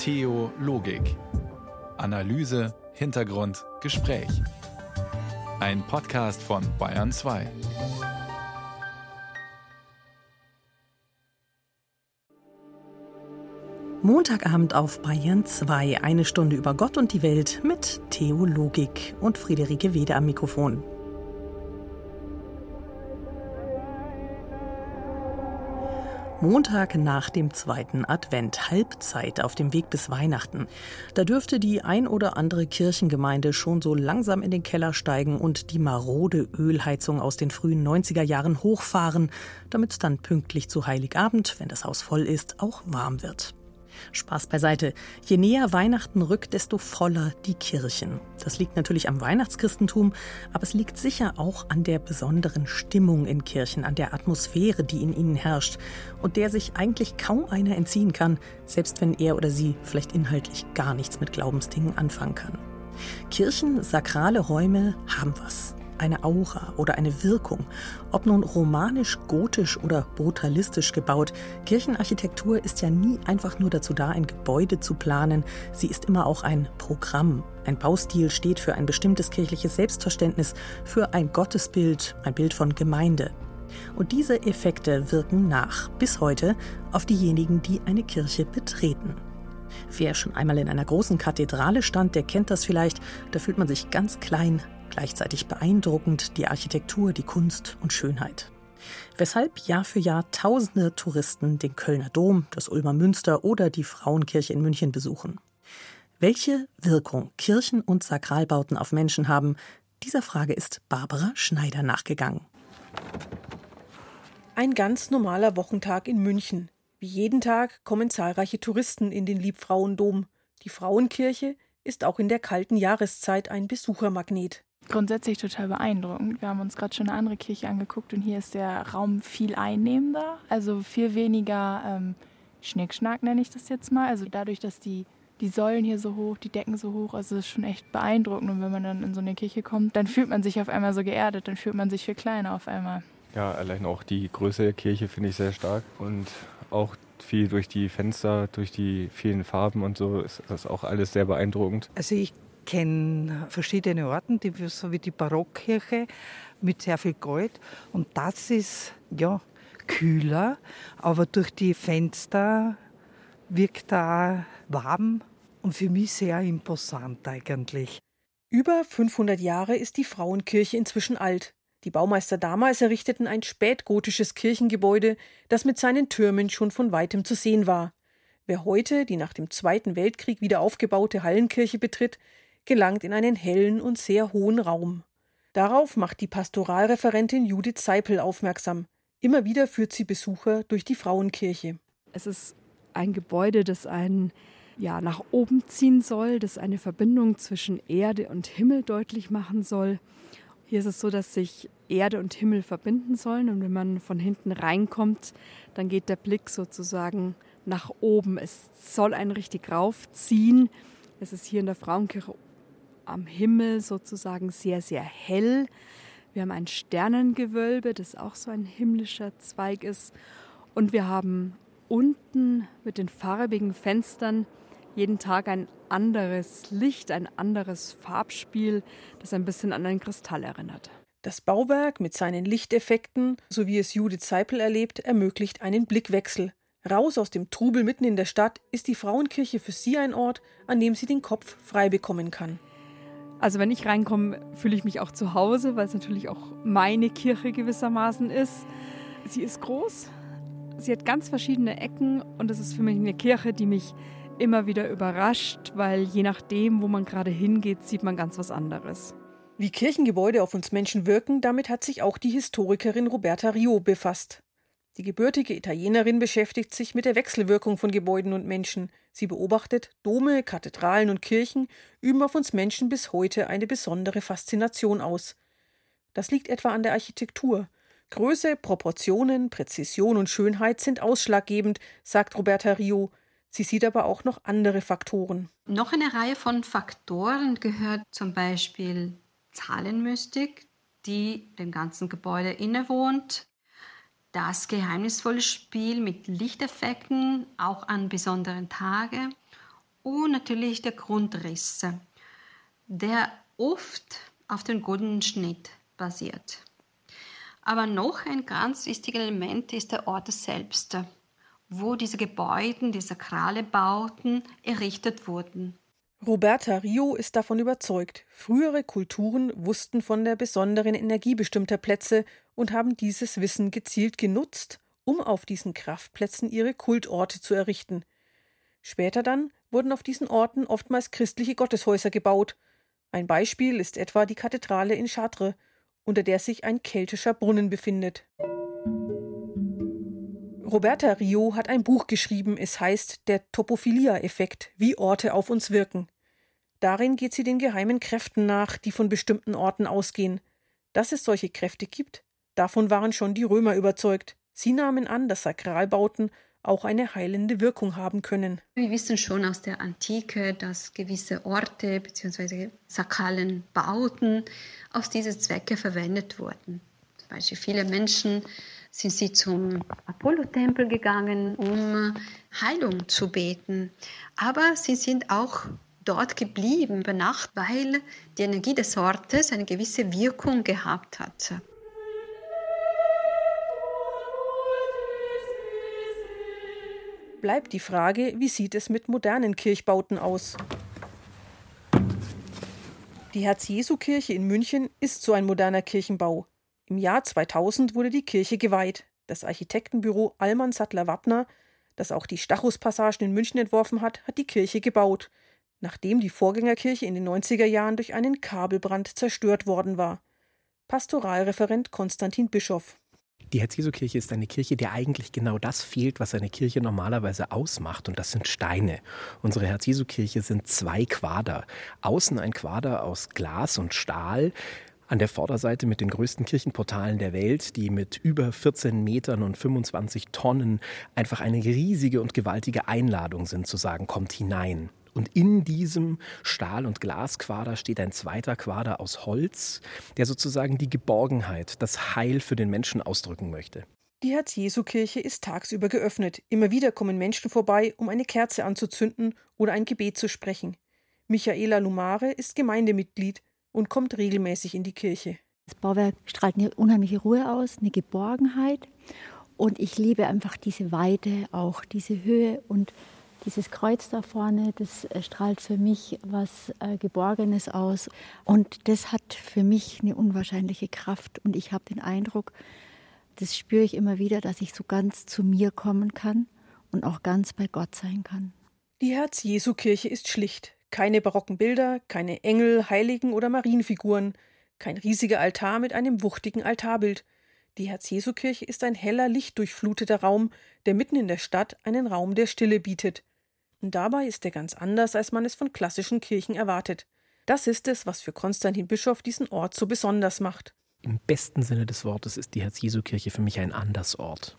Theologik. Analyse, Hintergrund, Gespräch. Ein Podcast von Bayern 2. Montagabend auf Bayern 2, eine Stunde über Gott und die Welt mit Theologik und Friederike Wede am Mikrofon. Montag nach dem zweiten Advent, Halbzeit auf dem Weg bis Weihnachten. Da dürfte die ein oder andere Kirchengemeinde schon so langsam in den Keller steigen und die marode Ölheizung aus den frühen 90er Jahren hochfahren, damit es dann pünktlich zu Heiligabend, wenn das Haus voll ist, auch warm wird. Spaß beiseite. Je näher Weihnachten rückt, desto voller die Kirchen. Das liegt natürlich am Weihnachtschristentum, aber es liegt sicher auch an der besonderen Stimmung in Kirchen, an der Atmosphäre, die in ihnen herrscht und der sich eigentlich kaum einer entziehen kann, selbst wenn er oder sie vielleicht inhaltlich gar nichts mit Glaubensdingen anfangen kann. Kirchen, sakrale Räume haben was eine Aura oder eine Wirkung. Ob nun romanisch, gotisch oder brutalistisch gebaut, Kirchenarchitektur ist ja nie einfach nur dazu da, ein Gebäude zu planen. Sie ist immer auch ein Programm. Ein Baustil steht für ein bestimmtes kirchliches Selbstverständnis, für ein Gottesbild, ein Bild von Gemeinde. Und diese Effekte wirken nach, bis heute, auf diejenigen, die eine Kirche betreten. Wer schon einmal in einer großen Kathedrale stand, der kennt das vielleicht. Da fühlt man sich ganz klein, Gleichzeitig beeindruckend die Architektur, die Kunst und Schönheit. Weshalb Jahr für Jahr tausende Touristen den Kölner Dom, das Ulmer Münster oder die Frauenkirche in München besuchen. Welche Wirkung Kirchen und Sakralbauten auf Menschen haben, dieser Frage ist Barbara Schneider nachgegangen. Ein ganz normaler Wochentag in München. Wie jeden Tag kommen zahlreiche Touristen in den Liebfrauendom. Die Frauenkirche ist auch in der kalten Jahreszeit ein Besuchermagnet grundsätzlich total beeindruckend. Wir haben uns gerade schon eine andere Kirche angeguckt und hier ist der Raum viel einnehmender, also viel weniger ähm, Schnickschnack nenne ich das jetzt mal. Also dadurch, dass die, die Säulen hier so hoch, die Decken so hoch, also das ist schon echt beeindruckend. Und wenn man dann in so eine Kirche kommt, dann fühlt man sich auf einmal so geerdet, dann fühlt man sich viel kleiner auf einmal. Ja, allein auch die Größe der Kirche finde ich sehr stark und auch viel durch die Fenster, durch die vielen Farben und so ist das auch alles sehr beeindruckend. Also ich kenne verschiedene Orten, die, so wie die Barockkirche mit sehr viel Gold. Und das ist ja kühler, aber durch die Fenster wirkt da warm und für mich sehr imposant eigentlich. Über 500 Jahre ist die Frauenkirche inzwischen alt. Die Baumeister damals errichteten ein spätgotisches Kirchengebäude, das mit seinen Türmen schon von weitem zu sehen war. Wer heute die nach dem Zweiten Weltkrieg wieder aufgebaute Hallenkirche betritt, gelangt in einen hellen und sehr hohen Raum. Darauf macht die Pastoralreferentin Judith Seipel aufmerksam. Immer wieder führt sie Besucher durch die Frauenkirche. Es ist ein Gebäude, das einen ja, nach oben ziehen soll, das eine Verbindung zwischen Erde und Himmel deutlich machen soll. Hier ist es so, dass sich Erde und Himmel verbinden sollen und wenn man von hinten reinkommt, dann geht der Blick sozusagen nach oben. Es soll einen richtig raufziehen. Es ist hier in der Frauenkirche am Himmel sozusagen sehr, sehr hell. Wir haben ein Sternengewölbe, das auch so ein himmlischer Zweig ist. Und wir haben unten mit den farbigen Fenstern jeden Tag ein anderes Licht, ein anderes Farbspiel, das ein bisschen an einen Kristall erinnert. Das Bauwerk mit seinen Lichteffekten, so wie es Judith Seipel erlebt, ermöglicht einen Blickwechsel. Raus aus dem Trubel mitten in der Stadt ist die Frauenkirche für sie ein Ort, an dem sie den Kopf frei bekommen kann. Also wenn ich reinkomme, fühle ich mich auch zu Hause, weil es natürlich auch meine Kirche gewissermaßen ist. Sie ist groß, sie hat ganz verschiedene Ecken und es ist für mich eine Kirche, die mich immer wieder überrascht, weil je nachdem, wo man gerade hingeht, sieht man ganz was anderes. Wie Kirchengebäude auf uns Menschen wirken, damit hat sich auch die Historikerin Roberta Rio befasst. Die gebürtige Italienerin beschäftigt sich mit der Wechselwirkung von Gebäuden und Menschen. Sie beobachtet, Dome, Kathedralen und Kirchen üben auf uns Menschen bis heute eine besondere Faszination aus. Das liegt etwa an der Architektur. Größe, Proportionen, Präzision und Schönheit sind ausschlaggebend, sagt Roberta Rio. Sie sieht aber auch noch andere Faktoren. Noch eine Reihe von Faktoren gehört zum Beispiel Zahlenmystik, die dem ganzen Gebäude innewohnt, das geheimnisvolle Spiel mit Lichteffekten, auch an besonderen Tagen und natürlich der Grundriss, der oft auf den Bodenschnitt basiert. Aber noch ein ganz wichtiges Element ist der Ort selbst, wo diese Gebäude, die sakrale Bauten errichtet wurden. Roberta Rio ist davon überzeugt, frühere Kulturen wussten von der besonderen Energie bestimmter Plätze und haben dieses Wissen gezielt genutzt, um auf diesen Kraftplätzen ihre Kultorte zu errichten. Später dann wurden auf diesen Orten oftmals christliche Gotteshäuser gebaut. Ein Beispiel ist etwa die Kathedrale in Chartres, unter der sich ein keltischer Brunnen befindet. Roberta Rio hat ein Buch geschrieben, es heißt Der Topophilia-Effekt, wie Orte auf uns wirken. Darin geht sie den geheimen Kräften nach, die von bestimmten Orten ausgehen. Dass es solche Kräfte gibt, davon waren schon die Römer überzeugt. Sie nahmen an, dass Sakralbauten auch eine heilende Wirkung haben können. Wir wissen schon aus der Antike, dass gewisse Orte bzw. sakralen Bauten aus diesen Zwecke verwendet wurden. Zum Beispiel viele Menschen sind sie zum Apollo-Tempel gegangen, um Heilung zu beten. Aber sie sind auch dort geblieben über Nacht, weil die Energie des Ortes eine gewisse Wirkung gehabt hat. Bleibt die Frage, wie sieht es mit modernen Kirchbauten aus? Die Herz-Jesu-Kirche in München ist so ein moderner Kirchenbau. Im Jahr 2000 wurde die Kirche geweiht. Das Architektenbüro Allmann Sattler Wappner, das auch die Stachus-Passagen in München entworfen hat, hat die Kirche gebaut, nachdem die Vorgängerkirche in den 90er Jahren durch einen Kabelbrand zerstört worden war. Pastoralreferent Konstantin Bischoff. Die Herz-Jesu-Kirche ist eine Kirche, der eigentlich genau das fehlt, was eine Kirche normalerweise ausmacht, und das sind Steine. Unsere Herz-Jesu-Kirche sind zwei Quader. Außen ein Quader aus Glas und Stahl, an der Vorderseite mit den größten Kirchenportalen der Welt, die mit über 14 Metern und 25 Tonnen einfach eine riesige und gewaltige Einladung sind, zu sagen, kommt hinein. Und in diesem Stahl- und Glasquader steht ein zweiter Quader aus Holz, der sozusagen die Geborgenheit, das Heil für den Menschen ausdrücken möchte. Die Herz-Jesu-Kirche ist tagsüber geöffnet. Immer wieder kommen Menschen vorbei, um eine Kerze anzuzünden oder ein Gebet zu sprechen. Michaela Lumare ist Gemeindemitglied und kommt regelmäßig in die Kirche. Das Bauwerk strahlt eine unheimliche Ruhe aus, eine Geborgenheit. Und ich liebe einfach diese Weite, auch diese Höhe und dieses Kreuz da vorne, das äh, strahlt für mich was äh, Geborgenes aus. Und das hat für mich eine unwahrscheinliche Kraft. Und ich habe den Eindruck, das spüre ich immer wieder, dass ich so ganz zu mir kommen kann und auch ganz bei Gott sein kann. Die Herz-Jesu-Kirche ist schlicht. Keine barocken Bilder, keine Engel, Heiligen oder Marienfiguren, kein riesiger Altar mit einem wuchtigen Altarbild. Die Herz-Jesu-Kirche ist ein heller, lichtdurchfluteter Raum, der mitten in der Stadt einen Raum der Stille bietet. Dabei ist er ganz anders, als man es von klassischen Kirchen erwartet. Das ist es, was für Konstantin Bischof diesen Ort so besonders macht. Im besten Sinne des Wortes ist die Herz-Jesu-Kirche für mich ein Andersort.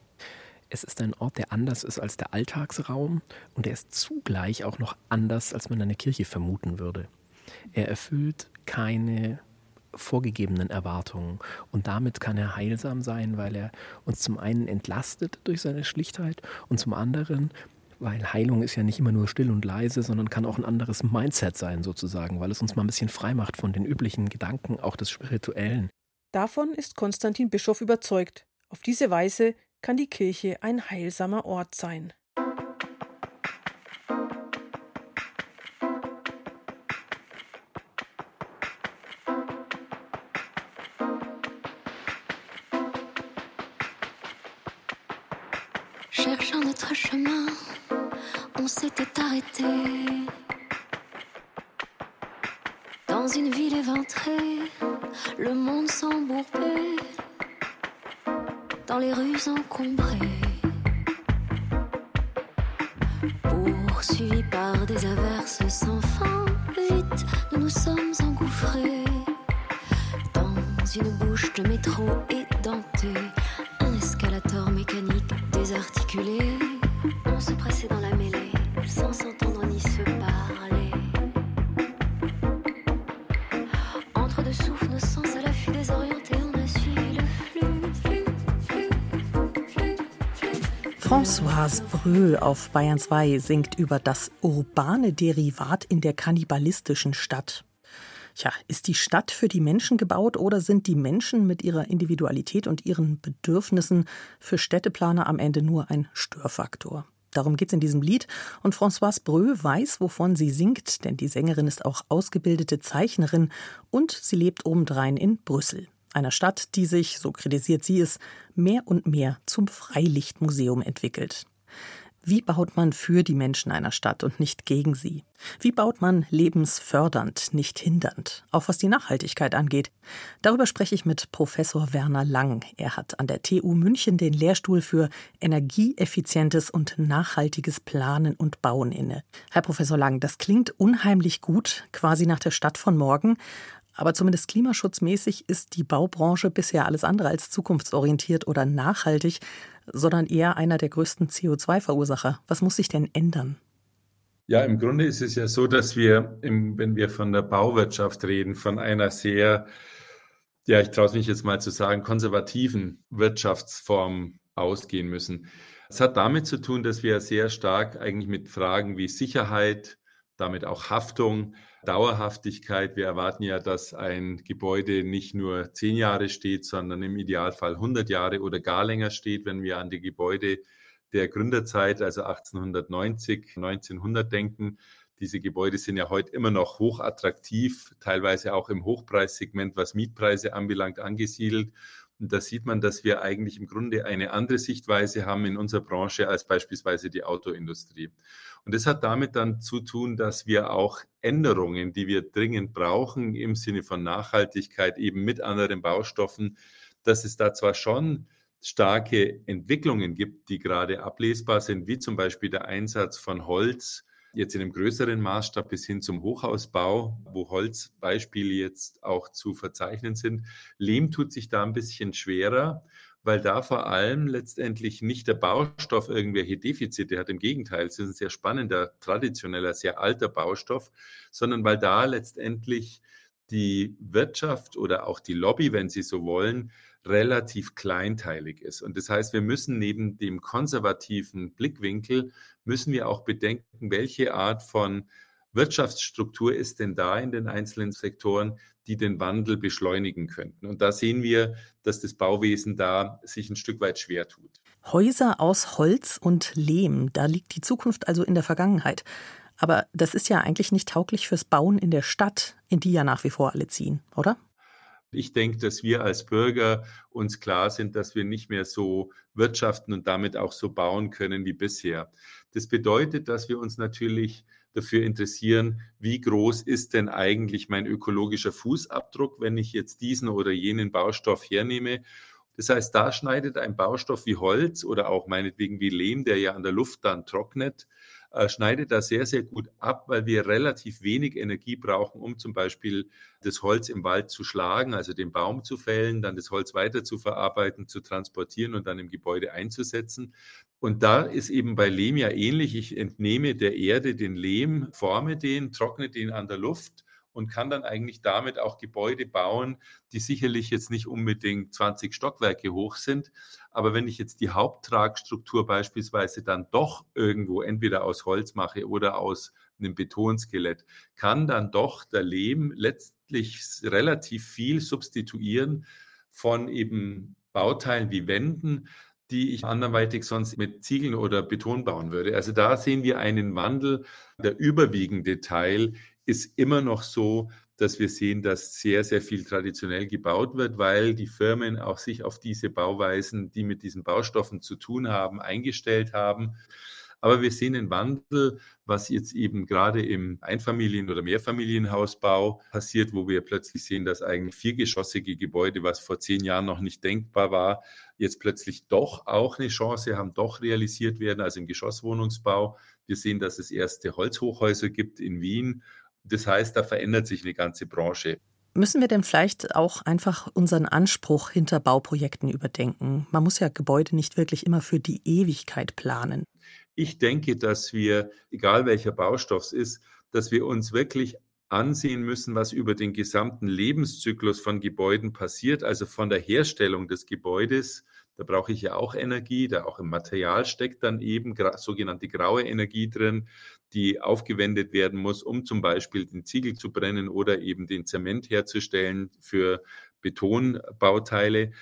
Es ist ein Ort, der anders ist als der Alltagsraum und er ist zugleich auch noch anders, als man eine Kirche vermuten würde. Er erfüllt keine vorgegebenen Erwartungen und damit kann er heilsam sein, weil er uns zum einen entlastet durch seine Schlichtheit und zum anderen weil Heilung ist ja nicht immer nur still und leise, sondern kann auch ein anderes Mindset sein sozusagen, weil es uns mal ein bisschen frei macht von den üblichen Gedanken, auch des Spirituellen. Davon ist Konstantin Bischof überzeugt. Auf diese Weise kann die Kirche ein heilsamer Ort sein. Dans une ville éventrée, le monde s'embourbait dans les rues encombrées. Poursuivis par des averses sans fin, vite nous nous sommes engouffrés dans une bouche de métro édentée, un escalator mécanique désarticulé. On se pressait dans la mêlée Françoise Brö auf Bayern 2 singt über das urbane Derivat in der kannibalistischen Stadt. Tja, ist die Stadt für die Menschen gebaut oder sind die Menschen mit ihrer Individualität und ihren Bedürfnissen für Städteplaner am Ende nur ein Störfaktor? Darum geht es in diesem Lied. Und Françoise Brö weiß, wovon sie singt, denn die Sängerin ist auch ausgebildete Zeichnerin und sie lebt obendrein in Brüssel. Einer Stadt, die sich, so kritisiert sie es, mehr und mehr zum Freilichtmuseum entwickelt. Wie baut man für die Menschen einer Stadt und nicht gegen sie? Wie baut man lebensfördernd, nicht hindernd, auch was die Nachhaltigkeit angeht? Darüber spreche ich mit Professor Werner Lang. Er hat an der TU München den Lehrstuhl für energieeffizientes und nachhaltiges Planen und Bauen inne. Herr Professor Lang, das klingt unheimlich gut, quasi nach der Stadt von morgen. Aber zumindest klimaschutzmäßig ist die Baubranche bisher alles andere als zukunftsorientiert oder nachhaltig, sondern eher einer der größten CO2-Verursacher. Was muss sich denn ändern? Ja, im Grunde ist es ja so, dass wir, im, wenn wir von der Bauwirtschaft reden, von einer sehr, ja, ich traue es mich jetzt mal zu sagen, konservativen Wirtschaftsform ausgehen müssen. Es hat damit zu tun, dass wir sehr stark eigentlich mit Fragen wie Sicherheit, damit auch Haftung, Dauerhaftigkeit. Wir erwarten ja, dass ein Gebäude nicht nur zehn Jahre steht, sondern im Idealfall 100 Jahre oder gar länger steht, wenn wir an die Gebäude der Gründerzeit, also 1890, 1900 denken. Diese Gebäude sind ja heute immer noch hochattraktiv, teilweise auch im Hochpreissegment, was Mietpreise anbelangt, angesiedelt. Und da sieht man, dass wir eigentlich im Grunde eine andere Sichtweise haben in unserer Branche als beispielsweise die Autoindustrie. Und das hat damit dann zu tun, dass wir auch Änderungen, die wir dringend brauchen im Sinne von Nachhaltigkeit, eben mit anderen Baustoffen, dass es da zwar schon starke Entwicklungen gibt, die gerade ablesbar sind, wie zum Beispiel der Einsatz von Holz jetzt in einem größeren Maßstab bis hin zum Hochhausbau, wo Holzbeispiele jetzt auch zu verzeichnen sind. Lehm tut sich da ein bisschen schwerer, weil da vor allem letztendlich nicht der Baustoff irgendwelche Defizite hat. Im Gegenteil, es ist ein sehr spannender, traditioneller, sehr alter Baustoff, sondern weil da letztendlich die Wirtschaft oder auch die Lobby, wenn Sie so wollen, relativ kleinteilig ist. Und das heißt, wir müssen neben dem konservativen Blickwinkel, müssen wir auch bedenken, welche Art von Wirtschaftsstruktur ist denn da in den einzelnen Sektoren, die den Wandel beschleunigen könnten. Und da sehen wir, dass das Bauwesen da sich ein Stück weit schwer tut. Häuser aus Holz und Lehm, da liegt die Zukunft also in der Vergangenheit. Aber das ist ja eigentlich nicht tauglich fürs Bauen in der Stadt, in die ja nach wie vor alle ziehen, oder? Ich denke, dass wir als Bürger uns klar sind, dass wir nicht mehr so wirtschaften und damit auch so bauen können wie bisher. Das bedeutet, dass wir uns natürlich dafür interessieren, wie groß ist denn eigentlich mein ökologischer Fußabdruck, wenn ich jetzt diesen oder jenen Baustoff hernehme. Das heißt, da schneidet ein Baustoff wie Holz oder auch meinetwegen wie Lehm, der ja an der Luft dann trocknet, äh, schneidet da sehr, sehr gut ab, weil wir relativ wenig Energie brauchen, um zum Beispiel das Holz im Wald zu schlagen, also den Baum zu fällen, dann das Holz weiter zu verarbeiten, zu transportieren und dann im Gebäude einzusetzen. Und da ist eben bei Lehm ja ähnlich. Ich entnehme der Erde den Lehm, forme den, trockne den an der Luft und kann dann eigentlich damit auch Gebäude bauen, die sicherlich jetzt nicht unbedingt 20 Stockwerke hoch sind. Aber wenn ich jetzt die Haupttragstruktur beispielsweise dann doch irgendwo entweder aus Holz mache oder aus einem Betonskelett, kann dann doch der Lehm letztlich relativ viel substituieren von eben Bauteilen wie Wänden, die ich anderweitig sonst mit Ziegeln oder Beton bauen würde. Also da sehen wir einen Wandel. Der überwiegende Teil ist immer noch so, dass wir sehen, dass sehr, sehr viel traditionell gebaut wird, weil die Firmen auch sich auf diese Bauweisen, die mit diesen Baustoffen zu tun haben, eingestellt haben. Aber wir sehen einen Wandel, was jetzt eben gerade im Einfamilien- oder Mehrfamilienhausbau passiert, wo wir plötzlich sehen, dass eigentlich viergeschossige Gebäude, was vor zehn Jahren noch nicht denkbar war, jetzt plötzlich doch auch eine Chance haben, doch realisiert werden, also im Geschosswohnungsbau. Wir sehen, dass es erste Holzhochhäuser gibt in Wien das heißt, da verändert sich eine ganze Branche. Müssen wir denn vielleicht auch einfach unseren Anspruch hinter Bauprojekten überdenken? Man muss ja Gebäude nicht wirklich immer für die Ewigkeit planen. Ich denke, dass wir, egal welcher Baustoff es ist, dass wir uns wirklich ansehen müssen, was über den gesamten Lebenszyklus von Gebäuden passiert, also von der Herstellung des Gebäudes Da brauche ich ja auch Energie, da auch im Material steckt dann eben sogenannte graue Energie drin, die aufgewendet werden muss, um zum Beispiel den Ziegel zu brennen oder eben den Zement herzustellen für Betonbauteile.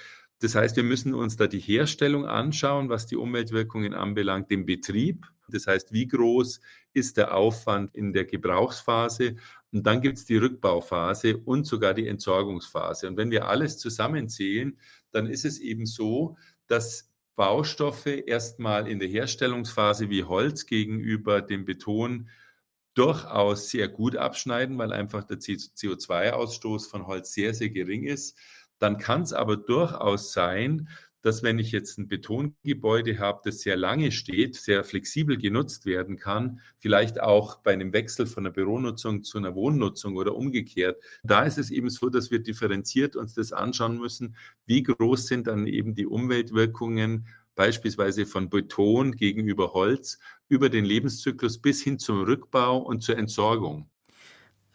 Das heißt, wir müssen uns da die Herstellung anschauen, was die Umweltwirkungen anbelangt, den Betrieb. Das heißt, wie groß ist der Aufwand in der Gebrauchsphase? Und dann gibt es die Rückbauphase und sogar die Entsorgungsphase. Und wenn wir alles zusammenzählen, dann ist es eben so, dass Baustoffe erstmal in der Herstellungsphase wie Holz gegenüber dem Beton durchaus sehr gut abschneiden, weil einfach der CO2-Ausstoß von Holz sehr, sehr gering ist. Dann kann es aber durchaus sein, dass wenn ich jetzt ein Betongebäude habe, das sehr lange steht, sehr flexibel genutzt werden kann, vielleicht auch bei einem Wechsel von einer Büronutzung zu einer Wohnnutzung oder umgekehrt, da ist es eben so, dass wir differenziert uns das anschauen müssen, wie groß sind dann eben die Umweltwirkungen beispielsweise von Beton gegenüber Holz über den Lebenszyklus bis hin zum Rückbau und zur Entsorgung.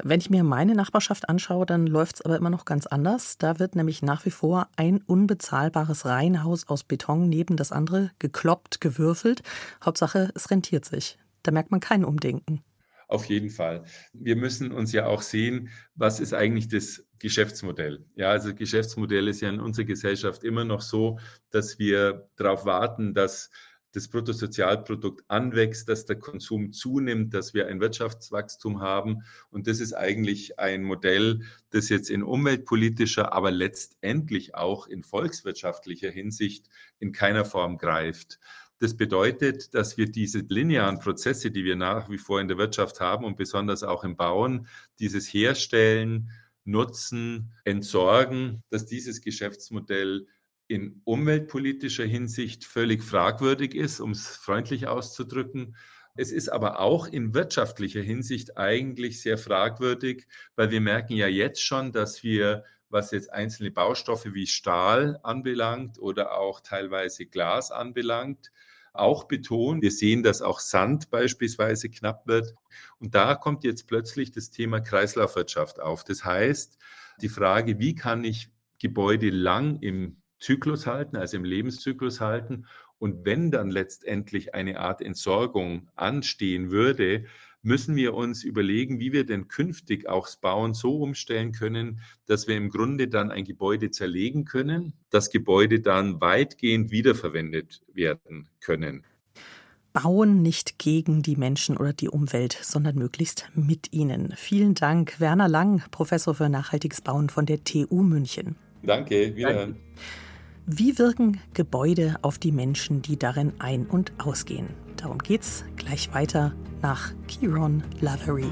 Wenn ich mir meine Nachbarschaft anschaue, dann läuft es aber immer noch ganz anders. Da wird nämlich nach wie vor ein unbezahlbares Reihenhaus aus Beton neben das andere gekloppt, gewürfelt. Hauptsache, es rentiert sich. Da merkt man kein Umdenken. Auf jeden Fall. Wir müssen uns ja auch sehen, was ist eigentlich das Geschäftsmodell. Ja, also Geschäftsmodell ist ja in unserer Gesellschaft immer noch so, dass wir darauf warten, dass das Bruttosozialprodukt anwächst, dass der Konsum zunimmt, dass wir ein Wirtschaftswachstum haben. Und das ist eigentlich ein Modell, das jetzt in umweltpolitischer, aber letztendlich auch in volkswirtschaftlicher Hinsicht in keiner Form greift. Das bedeutet, dass wir diese linearen Prozesse, die wir nach wie vor in der Wirtschaft haben und besonders auch im Bauen, dieses Herstellen, Nutzen, Entsorgen, dass dieses Geschäftsmodell in umweltpolitischer Hinsicht völlig fragwürdig ist, um es freundlich auszudrücken. Es ist aber auch in wirtschaftlicher Hinsicht eigentlich sehr fragwürdig, weil wir merken ja jetzt schon, dass wir, was jetzt einzelne Baustoffe wie Stahl anbelangt oder auch teilweise Glas anbelangt, auch betonen. Wir sehen, dass auch Sand beispielsweise knapp wird. Und da kommt jetzt plötzlich das Thema Kreislaufwirtschaft auf. Das heißt, die Frage, wie kann ich Gebäude lang im Zyklus halten, also im Lebenszyklus halten. Und wenn dann letztendlich eine Art Entsorgung anstehen würde, müssen wir uns überlegen, wie wir denn künftig auch das Bauen so umstellen können, dass wir im Grunde dann ein Gebäude zerlegen können, das Gebäude dann weitgehend wiederverwendet werden können. Bauen nicht gegen die Menschen oder die Umwelt, sondern möglichst mit ihnen. Vielen Dank, Werner Lang, Professor für nachhaltiges Bauen von der TU München. Danke, wiederhören. Wie wirken Gebäude auf die Menschen, die darin ein- und ausgehen? Darum geht's gleich weiter nach Kieron Lavery.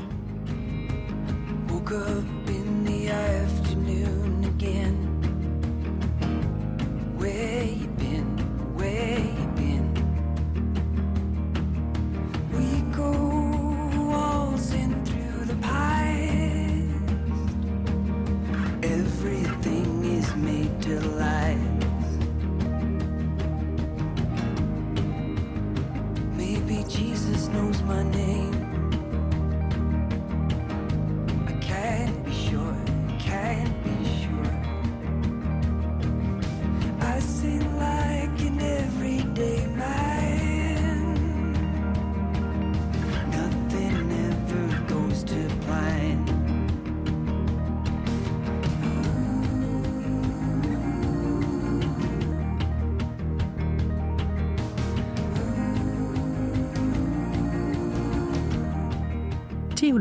Woke up in the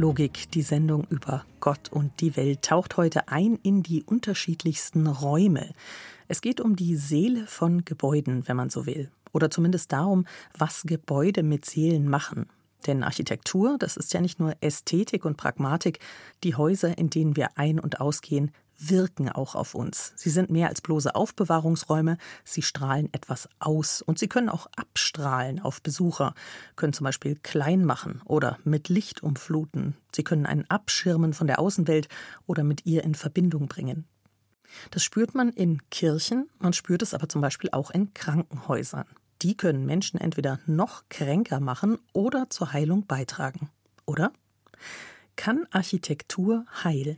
Theologik, die Sendung über Gott und die Welt, taucht heute ein in die unterschiedlichsten Räume. Es geht um die Seele von Gebäuden, wenn man so will. Oder zumindest darum, was Gebäude mit Seelen machen. Denn Architektur, das ist ja nicht nur Ästhetik und Pragmatik. Die Häuser, in denen wir ein- und ausgehen, wirken auch auf uns. Sie sind mehr als bloße Aufbewahrungsräume, sie strahlen etwas aus und sie können auch abstrahlen auf Besucher, können zum Beispiel klein machen oder mit Licht umfluten, sie können einen abschirmen von der Außenwelt oder mit ihr in Verbindung bringen. Das spürt man in Kirchen, man spürt es aber zum Beispiel auch in Krankenhäusern. Die können Menschen entweder noch kränker machen oder zur Heilung beitragen. Oder? Kann Architektur heilen?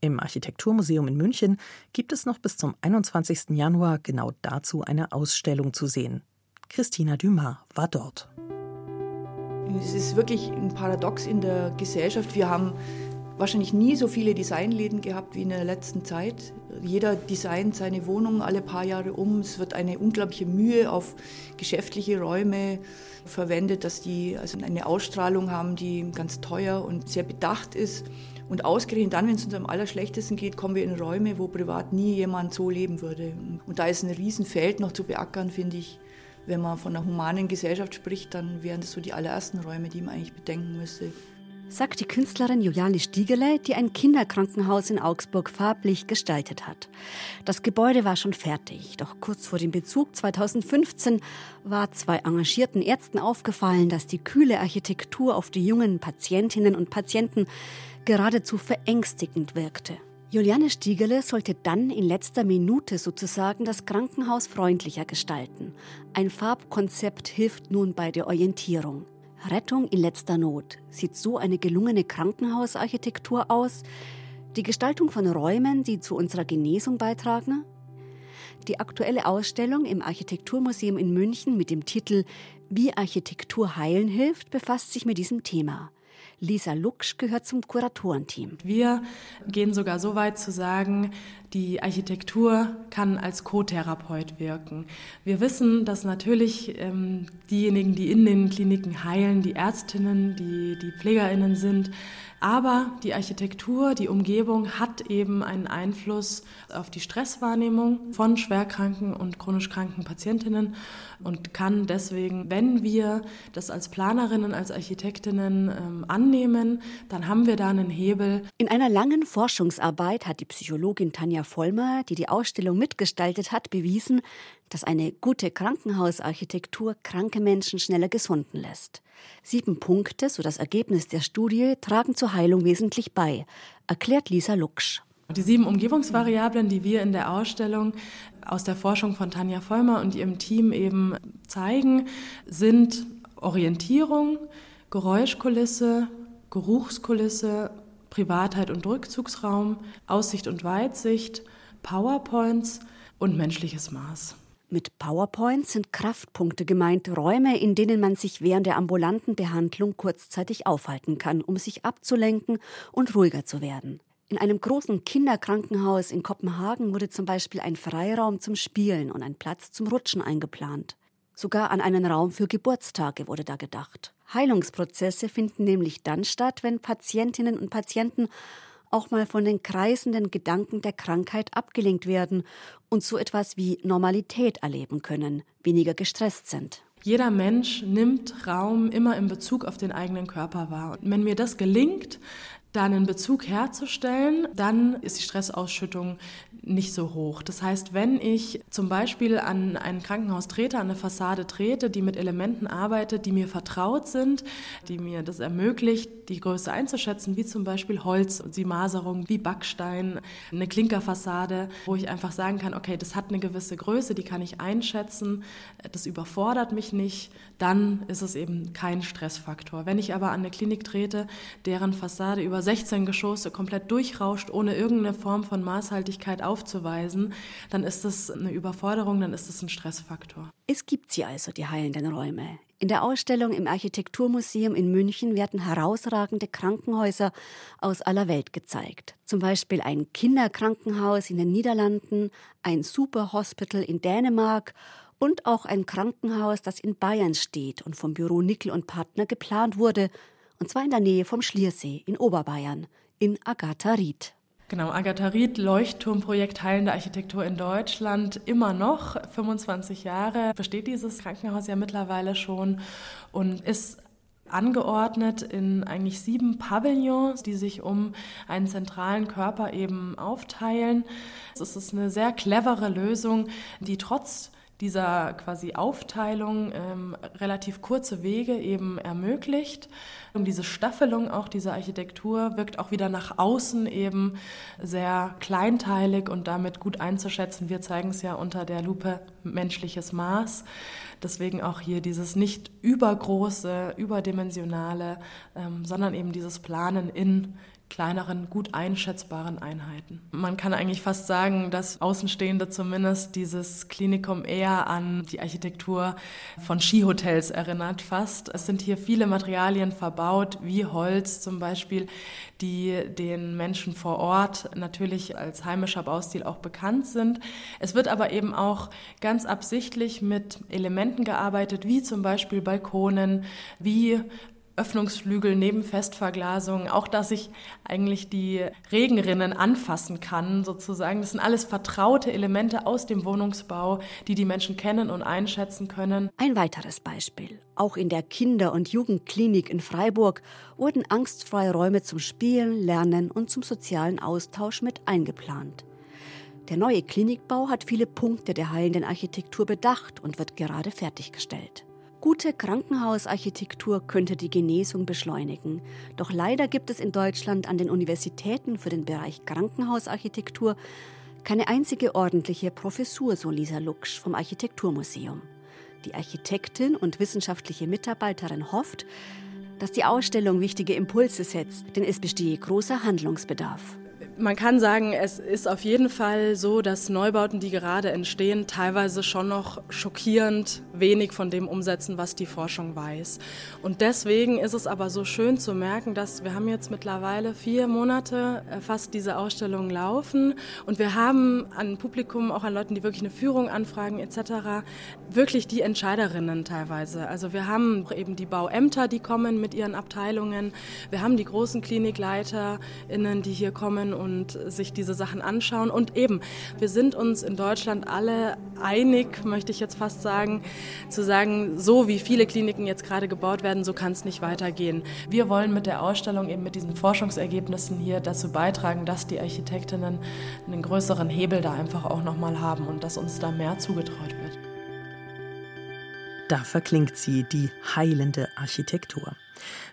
Im Architekturmuseum in München gibt es noch bis zum 21. Januar genau dazu eine Ausstellung zu sehen. Christina Dumas war dort. Es ist wirklich ein Paradox in der Gesellschaft. Wir haben wahrscheinlich nie so viele Designläden gehabt wie in der letzten Zeit. Jeder designt seine Wohnung alle paar Jahre um. Es wird eine unglaubliche Mühe auf geschäftliche Räume verwendet, dass die also eine Ausstrahlung haben, die ganz teuer und sehr bedacht ist. Und ausgerechnet dann, wenn es uns am allerschlechtesten geht, kommen wir in Räume, wo privat nie jemand so leben würde. Und da ist ein Riesenfeld noch zu beackern, finde ich. Wenn man von einer humanen Gesellschaft spricht, dann wären das so die allerersten Räume, die man eigentlich bedenken müsste sagt die Künstlerin Juliane Stiegele, die ein Kinderkrankenhaus in Augsburg farblich gestaltet hat. Das Gebäude war schon fertig, doch kurz vor dem Bezug 2015 war zwei engagierten Ärzten aufgefallen, dass die kühle Architektur auf die jungen Patientinnen und Patienten geradezu verängstigend wirkte. Juliane Stiegele sollte dann in letzter Minute sozusagen das Krankenhaus freundlicher gestalten. Ein Farbkonzept hilft nun bei der Orientierung. Rettung in letzter Not. Sieht so eine gelungene Krankenhausarchitektur aus? Die Gestaltung von Räumen, die zu unserer Genesung beitragen? Die aktuelle Ausstellung im Architekturmuseum in München mit dem Titel Wie Architektur heilen hilft befasst sich mit diesem Thema. Lisa Luksch gehört zum Kuratorenteam. Wir gehen sogar so weit zu sagen, die Architektur kann als Co-Therapeut wirken. Wir wissen, dass natürlich ähm, diejenigen, die in den Kliniken heilen, die Ärztinnen, die, die Pflegerinnen sind, aber die Architektur, die Umgebung hat eben einen Einfluss auf die Stresswahrnehmung von schwerkranken und chronisch kranken Patientinnen und kann deswegen, wenn wir das als Planerinnen, als Architektinnen ähm, annehmen, dann haben wir da einen Hebel. In einer langen Forschungsarbeit hat die Psychologin Tanja Vollmer, die die Ausstellung mitgestaltet hat, bewiesen, dass eine gute Krankenhausarchitektur kranke Menschen schneller gesunden lässt. Sieben Punkte, so das Ergebnis der Studie, tragen zur Heilung wesentlich bei, erklärt Lisa Luksch. Die sieben Umgebungsvariablen, die wir in der Ausstellung aus der Forschung von Tanja Vollmer und ihrem Team eben zeigen, sind Orientierung, Geräuschkulisse, Geruchskulisse, Privatheit und Rückzugsraum, Aussicht und Weitsicht, PowerPoints und menschliches Maß. Mit PowerPoints sind Kraftpunkte gemeint, Räume, in denen man sich während der ambulanten Behandlung kurzzeitig aufhalten kann, um sich abzulenken und ruhiger zu werden. In einem großen Kinderkrankenhaus in Kopenhagen wurde zum Beispiel ein Freiraum zum Spielen und ein Platz zum Rutschen eingeplant. Sogar an einen Raum für Geburtstage wurde da gedacht. Heilungsprozesse finden nämlich dann statt, wenn Patientinnen und Patienten auch mal von den kreisenden Gedanken der Krankheit abgelenkt werden und so etwas wie Normalität erleben können, weniger gestresst sind. Jeder Mensch nimmt Raum immer in Bezug auf den eigenen Körper wahr. Und wenn mir das gelingt, da einen Bezug herzustellen, dann ist die Stressausschüttung nicht so hoch. Das heißt, wenn ich zum Beispiel an ein Krankenhaus trete, an eine Fassade trete, die mit Elementen arbeitet, die mir vertraut sind, die mir das ermöglicht, die Größe einzuschätzen, wie zum Beispiel Holz die Maserung, wie Backstein, eine Klinkerfassade, wo ich einfach sagen kann, okay, das hat eine gewisse Größe, die kann ich einschätzen, das überfordert mich nicht, dann ist es eben kein Stressfaktor. Wenn ich aber an eine Klinik trete, deren Fassade über 16 Geschosse komplett durchrauscht, ohne irgendeine Form von Maßhaltigkeit aufzuweisen, dann ist das eine Überforderung, dann ist das ein Stressfaktor. Es gibt sie also, die heilenden Räume. In der Ausstellung im Architekturmuseum in München werden herausragende Krankenhäuser aus aller Welt gezeigt. Zum Beispiel ein Kinderkrankenhaus in den Niederlanden, ein Superhospital in Dänemark und auch ein Krankenhaus, das in Bayern steht und vom Büro Nickel und Partner geplant wurde und zwar in der Nähe vom Schliersee in Oberbayern, in Agatha Ried. Genau, Agatha Ried, Leuchtturmprojekt Heilende Architektur in Deutschland, immer noch, 25 Jahre, besteht dieses Krankenhaus ja mittlerweile schon und ist angeordnet in eigentlich sieben Pavillons, die sich um einen zentralen Körper eben aufteilen. Es ist eine sehr clevere Lösung, die trotz dieser quasi Aufteilung ähm, relativ kurze Wege eben ermöglicht. Und diese Staffelung auch dieser Architektur wirkt auch wieder nach außen eben sehr kleinteilig und damit gut einzuschätzen. Wir zeigen es ja unter der Lupe menschliches Maß. Deswegen auch hier dieses nicht übergroße, überdimensionale, ähm, sondern eben dieses Planen in kleineren, gut einschätzbaren Einheiten. Man kann eigentlich fast sagen, dass Außenstehende zumindest dieses Klinikum eher an die Architektur von Skihotels erinnert fast. Es sind hier viele Materialien verbaut, wie Holz zum Beispiel, die den Menschen vor Ort natürlich als heimischer Baustil auch bekannt sind. Es wird aber eben auch ganz absichtlich mit Elementen gearbeitet, wie zum Beispiel Balkonen, wie Öffnungsflügel neben Festverglasung, auch dass ich eigentlich die Regenrinnen anfassen kann, sozusagen. Das sind alles vertraute Elemente aus dem Wohnungsbau, die die Menschen kennen und einschätzen können. Ein weiteres Beispiel. Auch in der Kinder- und Jugendklinik in Freiburg wurden angstfreie Räume zum Spielen, Lernen und zum sozialen Austausch mit eingeplant. Der neue Klinikbau hat viele Punkte der heilenden Architektur bedacht und wird gerade fertiggestellt. Gute Krankenhausarchitektur könnte die Genesung beschleunigen. Doch leider gibt es in Deutschland an den Universitäten für den Bereich Krankenhausarchitektur keine einzige ordentliche Professur, so Lisa Luksch vom Architekturmuseum. Die Architektin und wissenschaftliche Mitarbeiterin hofft, dass die Ausstellung wichtige Impulse setzt, denn es bestehe großer Handlungsbedarf. Man kann sagen, es ist auf jeden Fall so, dass Neubauten, die gerade entstehen, teilweise schon noch schockierend wenig von dem umsetzen, was die Forschung weiß. Und deswegen ist es aber so schön zu merken, dass wir haben jetzt mittlerweile vier Monate äh, fast diese Ausstellung laufen und wir haben an Publikum, auch an Leuten, die wirklich eine Führung anfragen etc., wirklich die Entscheiderinnen teilweise. Also wir haben eben die Bauämter, die kommen mit ihren Abteilungen, wir haben die großen KlinikleiterInnen, die hier kommen und und sich diese Sachen anschauen. Und eben, wir sind uns in Deutschland alle einig, möchte ich jetzt fast sagen, zu sagen, so wie viele Kliniken jetzt gerade gebaut werden, so kann es nicht weitergehen. Wir wollen mit der Ausstellung eben mit diesen Forschungsergebnissen hier dazu beitragen, dass die Architektinnen einen größeren Hebel da einfach auch nochmal haben und dass uns da mehr zugetraut wird. Da verklingt sie die heilende Architektur.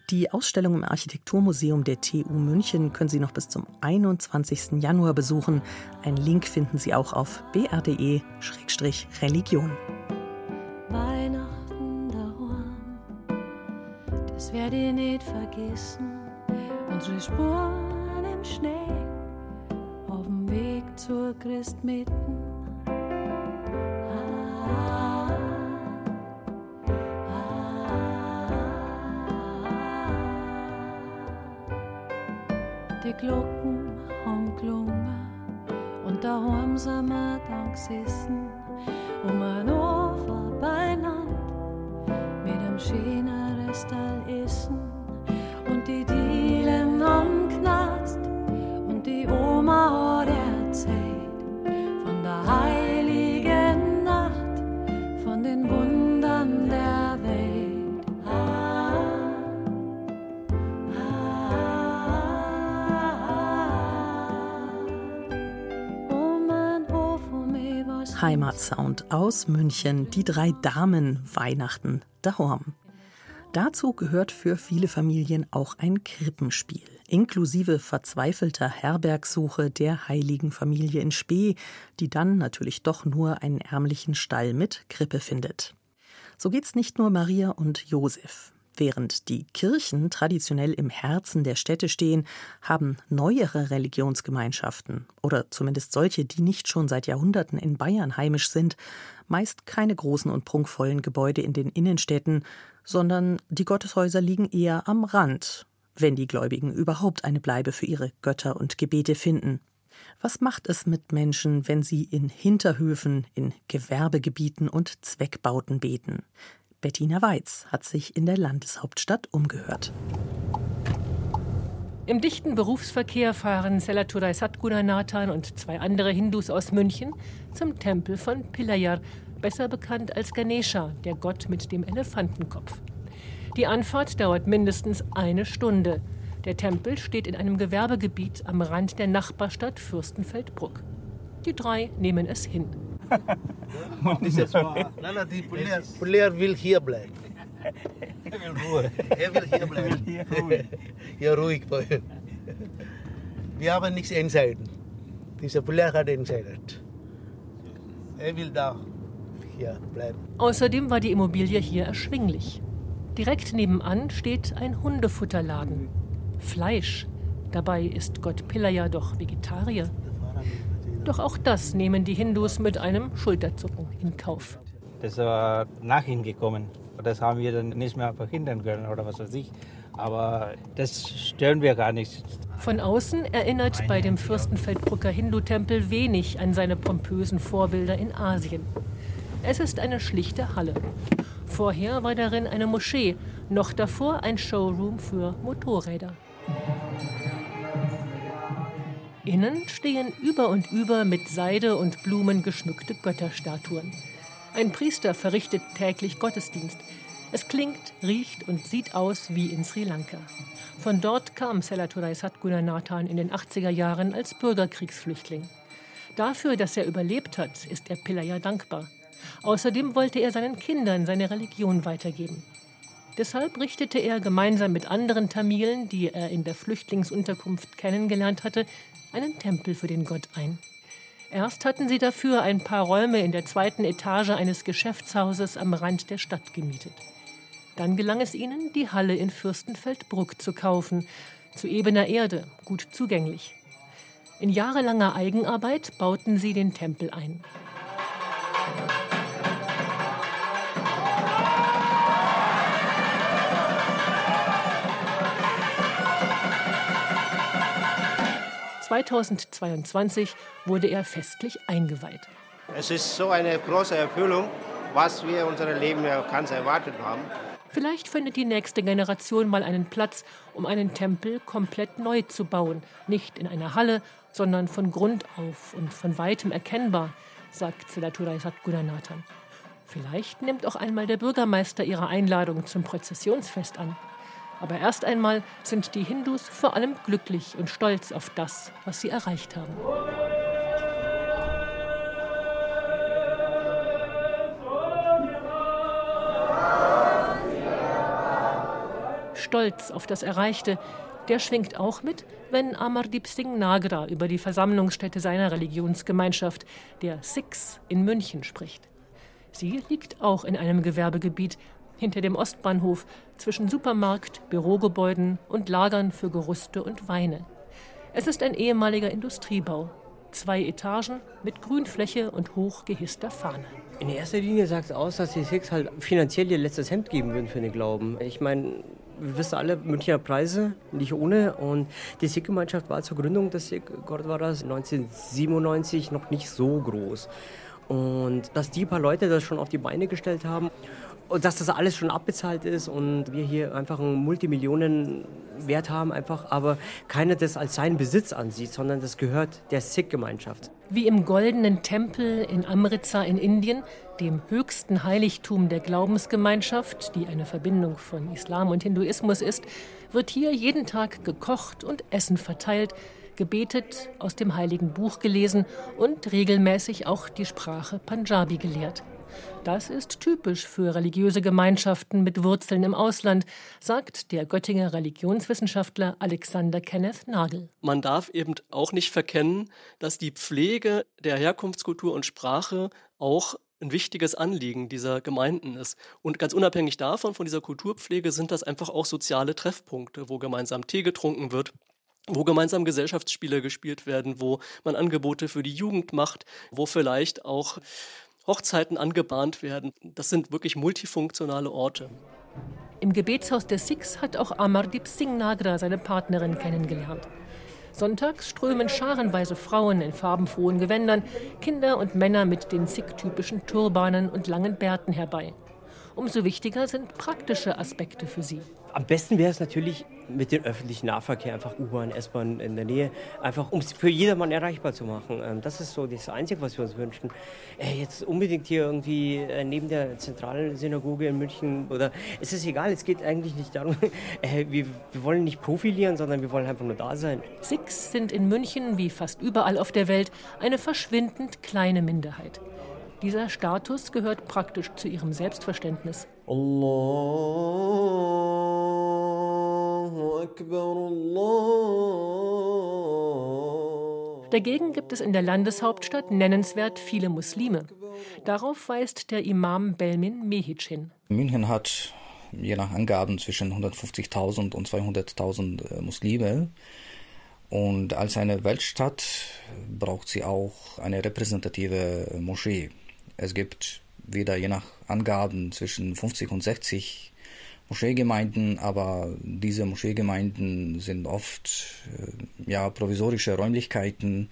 Die Ausstellung im Architekturmuseum der TU München können Sie noch bis zum 21. Januar besuchen. Einen Link finden Sie auch auf br.de-religion. Weihnachten daheim, das werde ich nicht vergessen. Unsere Spuren im Schnee, auf dem Weg zur Christmitten. Die Glocken haben gelungen und daheim sind wir dann gesessen, um ein Ofen mit einem schönen Restal essen und die Dielen haben knarzt und die Oma hat erzählt Heimatsound aus München, die drei Damen Weihnachten daheim. Dazu gehört für viele Familien auch ein Krippenspiel, inklusive verzweifelter Herbergsuche der heiligen Familie in Spee, die dann natürlich doch nur einen ärmlichen Stall mit Krippe findet. So geht's nicht nur Maria und Josef. Während die Kirchen traditionell im Herzen der Städte stehen, haben neuere Religionsgemeinschaften oder zumindest solche, die nicht schon seit Jahrhunderten in Bayern heimisch sind, meist keine großen und prunkvollen Gebäude in den Innenstädten, sondern die Gotteshäuser liegen eher am Rand, wenn die Gläubigen überhaupt eine Bleibe für ihre Götter und Gebete finden. Was macht es mit Menschen, wenn sie in Hinterhöfen, in Gewerbegebieten und Zweckbauten beten? Bettina Weiz hat sich in der Landeshauptstadt umgehört. Im dichten Berufsverkehr fahren Selaturai Satgunanathan und zwei andere Hindus aus München zum Tempel von Pilayar, besser bekannt als Ganesha, der Gott mit dem Elefantenkopf. Die Anfahrt dauert mindestens eine Stunde. Der Tempel steht in einem Gewerbegebiet am Rand der Nachbarstadt Fürstenfeldbruck. Die drei nehmen es hin. Diese nein, nein, die Puller, Puller will hier bleiben. Er will Ruhe. Er will hier bleiben. Hier ruhig. Hier ruhig bleiben. Wir haben nichts entscheiden. Dieser Puller hat entscheidet. Er will da hier bleiben. Außerdem war die Immobilie hier erschwinglich. Direkt nebenan steht ein Hundefutterladen. Fleisch, Dabei ist Gott Pilaya doch Vegetarier. Doch auch das nehmen die Hindus mit einem Schulterzucken in Kauf. Das war nach ihm gekommen. Das haben wir dann nicht mehr verhindern können oder was weiß ich. Aber das stören wir gar nicht. Von außen erinnert bei dem Fürstenfeldbrucker Hindu-Tempel wenig an seine pompösen Vorbilder in Asien. Es ist eine schlichte Halle. Vorher war darin eine Moschee, noch davor ein Showroom für Motorräder. Innen stehen über und über mit Seide und Blumen geschmückte Götterstatuen. Ein Priester verrichtet täglich Gottesdienst. Es klingt, riecht und sieht aus wie in Sri Lanka. Von dort kam Selaturai Satgunanathan in den 80er Jahren als Bürgerkriegsflüchtling. Dafür, dass er überlebt hat, ist er Pillaya dankbar. Außerdem wollte er seinen Kindern seine Religion weitergeben. Deshalb richtete er gemeinsam mit anderen Tamilen, die er in der Flüchtlingsunterkunft kennengelernt hatte, einen Tempel für den Gott ein. Erst hatten sie dafür ein paar Räume in der zweiten Etage eines Geschäftshauses am Rand der Stadt gemietet. Dann gelang es ihnen, die Halle in Fürstenfeldbruck zu kaufen, zu ebener Erde, gut zugänglich. In jahrelanger Eigenarbeit bauten sie den Tempel ein. 2022 wurde er festlich eingeweiht. Es ist so eine große Erfüllung, was wir in unserem Leben ja ganz erwartet haben. Vielleicht findet die nächste Generation mal einen Platz, um einen Tempel komplett neu zu bauen. Nicht in einer Halle, sondern von Grund auf und von weitem erkennbar, sagt Selaturai Satgunanathan. Vielleicht nimmt auch einmal der Bürgermeister ihre Einladung zum Prozessionsfest an. Aber erst einmal sind die Hindus vor allem glücklich und stolz auf das, was sie erreicht haben. Stolz auf das Erreichte, der schwingt auch mit, wenn Amardeep Singh Nagra über die Versammlungsstätte seiner Religionsgemeinschaft, der Sikhs, in München spricht. Sie liegt auch in einem Gewerbegebiet, hinter dem Ostbahnhof zwischen Supermarkt, Bürogebäuden und Lagern für Gerüste und Weine. Es ist ein ehemaliger Industriebau. Zwei Etagen mit Grünfläche und hoch gehisster Fahne. In erster Linie sagt es aus, dass die Six halt finanziell ihr letztes Hemd geben würden für den Glauben. Ich meine, wir wissen alle, Münchner Preise, nicht ohne. Und die Sikh-Gemeinschaft war zur Gründung des Sikh Gurdwaras 1997 noch nicht so groß. Und dass die paar Leute das schon auf die Beine gestellt haben und dass das alles schon abbezahlt ist und wir hier einfach einen Multimillionenwert haben, einfach, aber keiner das als seinen Besitz ansieht, sondern das gehört der Sikh-Gemeinschaft. Wie im goldenen Tempel in Amritsar in Indien, dem höchsten Heiligtum der Glaubensgemeinschaft, die eine Verbindung von Islam und Hinduismus ist, wird hier jeden Tag gekocht und Essen verteilt, gebetet, aus dem heiligen Buch gelesen und regelmäßig auch die Sprache Punjabi gelehrt. Das ist typisch für religiöse Gemeinschaften mit Wurzeln im Ausland, sagt der Göttinger Religionswissenschaftler Alexander Kenneth Nagel. Man darf eben auch nicht verkennen, dass die Pflege der Herkunftskultur und Sprache auch ein wichtiges Anliegen dieser Gemeinden ist. Und ganz unabhängig davon, von dieser Kulturpflege, sind das einfach auch soziale Treffpunkte, wo gemeinsam Tee getrunken wird, wo gemeinsam Gesellschaftsspiele gespielt werden, wo man Angebote für die Jugend macht, wo vielleicht auch Hochzeiten angebahnt werden. Das sind wirklich multifunktionale Orte. Im Gebetshaus der Sikhs hat auch Amardeep Singh Nagra seine Partnerin kennengelernt. Sonntags strömen scharenweise Frauen in farbenfrohen Gewändern, Kinder und Männer mit den Sikh-typischen Turbanen und langen Bärten herbei. Umso wichtiger sind praktische Aspekte für sie. Am besten wäre es natürlich mit dem öffentlichen Nahverkehr, einfach U-Bahn, S-Bahn in der Nähe, einfach um es für jedermann erreichbar zu machen. Ähm, das ist so das Einzige, was wir uns wünschen. Äh, jetzt unbedingt hier irgendwie äh, neben der zentralen Synagoge in München oder es ist egal, es geht eigentlich nicht darum, äh, wir, wir wollen nicht profilieren, sondern wir wollen einfach nur da sein. Sikhs sind in München wie fast überall auf der Welt eine verschwindend kleine Minderheit. Dieser Status gehört praktisch zu ihrem Selbstverständnis. Dagegen gibt es in der Landeshauptstadt nennenswert viele Muslime. Darauf weist der Imam Belmin Mehic hin. München hat je nach Angaben zwischen 150.000 und 200.000 äh, Muslime. Und als eine Weltstadt braucht sie auch eine repräsentative Moschee. Es gibt wieder je nach Angaben zwischen 50 und 60 Moscheegemeinden, aber diese Moscheegemeinden sind oft äh, ja provisorische Räumlichkeiten